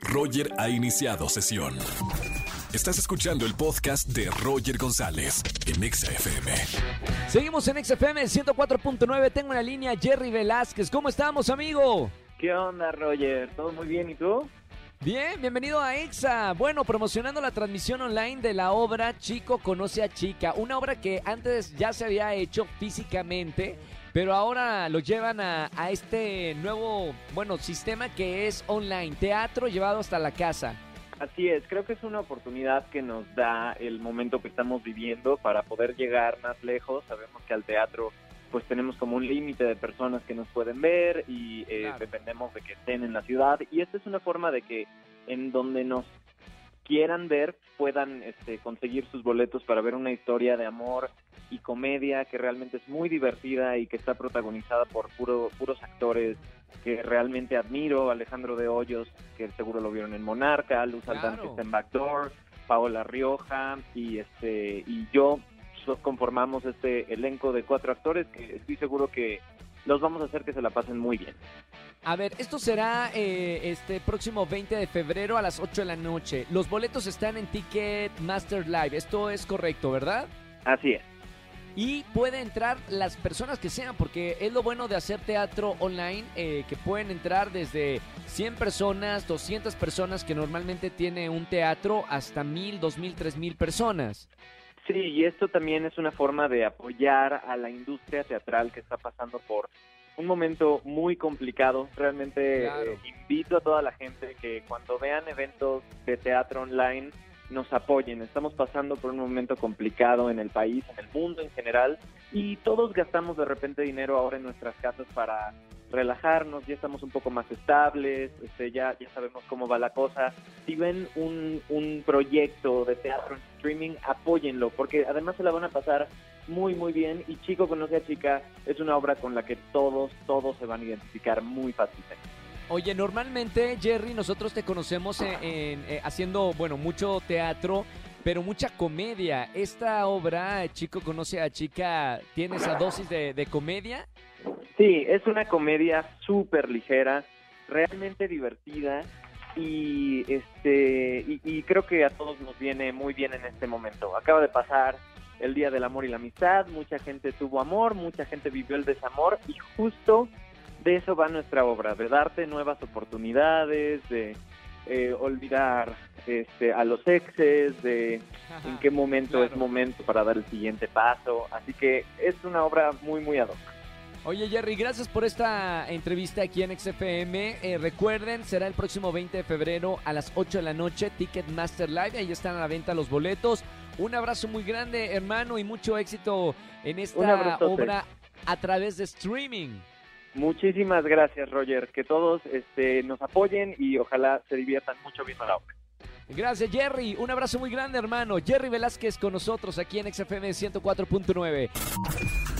Roger ha iniciado sesión. Estás escuchando el podcast de Roger González en XFM. Seguimos en XFM 104.9. Tengo una línea Jerry Velázquez. ¿Cómo estamos, amigo? ¿Qué onda, Roger? ¿Todo muy bien? ¿Y tú? Bien, bienvenido a EXA. Bueno, promocionando la transmisión online de la obra Chico conoce a Chica, una obra que antes ya se había hecho físicamente, pero ahora lo llevan a, a este nuevo, bueno, sistema que es online, teatro llevado hasta la casa. Así es, creo que es una oportunidad que nos da el momento que estamos viviendo para poder llegar más lejos. Sabemos que al teatro pues tenemos como un límite de personas que nos pueden ver y eh, Claro. dependemos de que estén en la ciudad. Y esta es una forma de que en donde nos quieran ver puedan este, conseguir sus boletos para ver una historia de amor y comedia que realmente es muy divertida y que está protagonizada por puro, puros actores que realmente admiro, Alejandro de Hoyos, que seguro lo vieron en Monarca, Luz Aldán Claro. que está en Backdoor, Paola Rioja y este y yo conformamos este elenco de cuatro actores que estoy seguro que los vamos a hacer que se la pasen muy bien. A ver, esto será eh, este próximo 20 de febrero a las 8 de la noche. Los boletos están en Ticketmaster Live. Esto es correcto, ¿verdad? Así es. Y puede entrar las personas que sean, porque es lo bueno de hacer teatro online, eh, que pueden entrar desde 100 personas, 200 personas, que normalmente tiene un teatro, hasta 1000, 2000, 3000 personas. Sí, y esto también es una forma de apoyar a la industria teatral que está pasando por un momento muy complicado. Realmente Claro. eh, invito a toda la gente que cuando vean eventos de teatro online nos apoyen. Estamos pasando por un momento complicado en el país, en el mundo en general, y todos gastamos de repente dinero ahora en nuestras casas para relajarnos, ya estamos un poco más estables, este, ya, ya sabemos cómo va la cosa. Si ven un, un proyecto de teatro en streaming, apóyenlo, porque además se la van a pasar muy, muy bien. Y Chico Conoce a Chica es una obra con la que todos, todos se van a identificar muy fácilmente. Oye, normalmente, Jerry, nosotros te conocemos en, eh, haciendo, bueno, mucho teatro, pero mucha comedia. Esta obra, Chico conoce a chica, ¿tiene esa dosis de, de comedia? Sí, es una comedia súper ligera, realmente divertida y este y, y creo que a todos nos viene muy bien en este momento. Acaba de pasar el Día del Amor y la Amistad, mucha gente tuvo amor, mucha gente vivió el desamor y justo de eso va nuestra obra, de darte nuevas oportunidades, de eh, olvidar este, a los exes, de en qué momento Claro. es momento para dar el siguiente paso. Así que es una obra muy, muy ad hoc. Oye, Jerry, gracias por esta entrevista aquí en XFM. Eh, recuerden, será el próximo 20 de febrero a las 8 de la noche, Ticketmaster Live. Ahí están a la venta los boletos. Un abrazo muy grande, hermano, y mucho éxito en esta obra a través de streaming. Muchísimas gracias, Roger. Que todos este, nos apoyen y ojalá se diviertan mucho viendo la obra. Gracias, Jerry. Un abrazo muy grande, hermano. Jerry Velázquez con nosotros aquí en XFM 104.9.